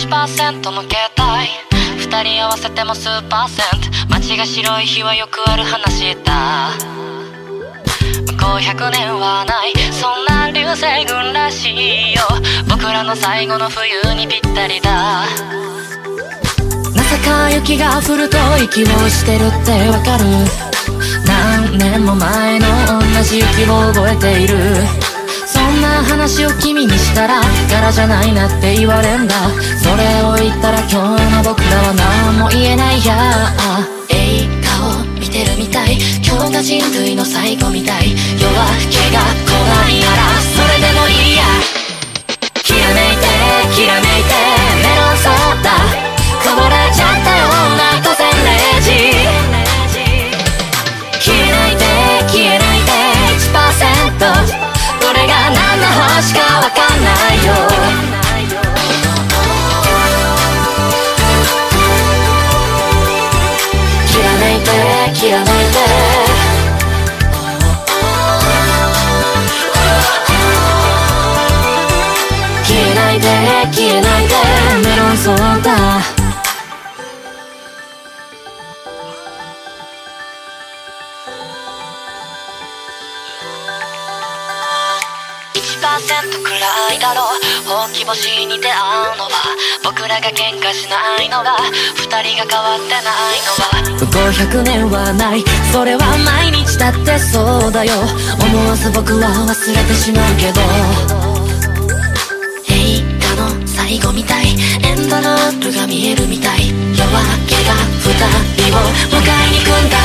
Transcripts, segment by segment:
1%の携帯二人合わせても数パーセント。街が白い日はよくある話だ。向こう100年はない。そんな流星群らしいよ。僕らの最後の冬にぴったりだ。まさか雪が降ると息をしてるってわかる。何年も前の同じ雪を覚えている。な話を君にしたら柄じゃないなって言われんだ。それを言ったら今日の僕らは何も言えないや。映画を見てるみたい。今日が人類の最後みたい。夜明けが来ないなら。きらめいて。消えないで消えないで。メロンソーダ。1%くらいだろう。ほうき星に出会う。らが喧嘩しないのが二人が変わってないのは。向こう100年はない。それは毎日だってそうだよ。思わず僕は忘れてしまうけど。映画の最後みたい。エンドロールが見えるみたい。夜明けが二人を迎えに来んだ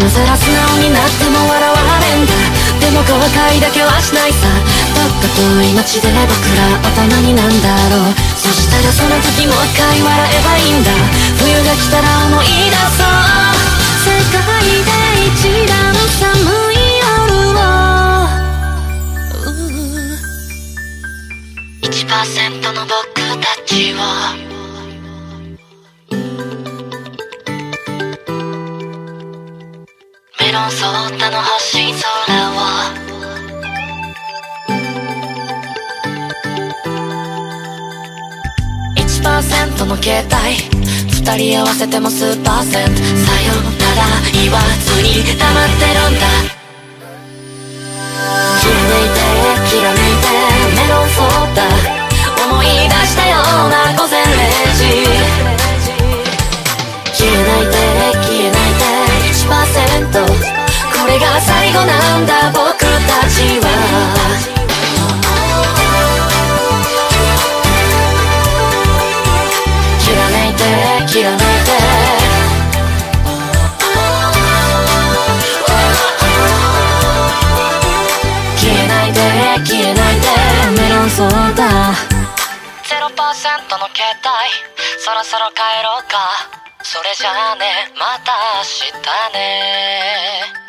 今さら素直になっても笑われんだでも後悔だけはしないさ。どっか遠い街で僕ら大人になんだろう。そしたらその時もう一回笑えばいいんだ。冬が来たら思い出そう。世界で一番寒い。メロンソーダの星空を1%の携帯。二人合わせても数パーセント。さよなら言わず。きらめいて。消えないで消えないでメロンソーダ。0%の携帯そろそろ帰ろうか。それじゃあねまた明日ね。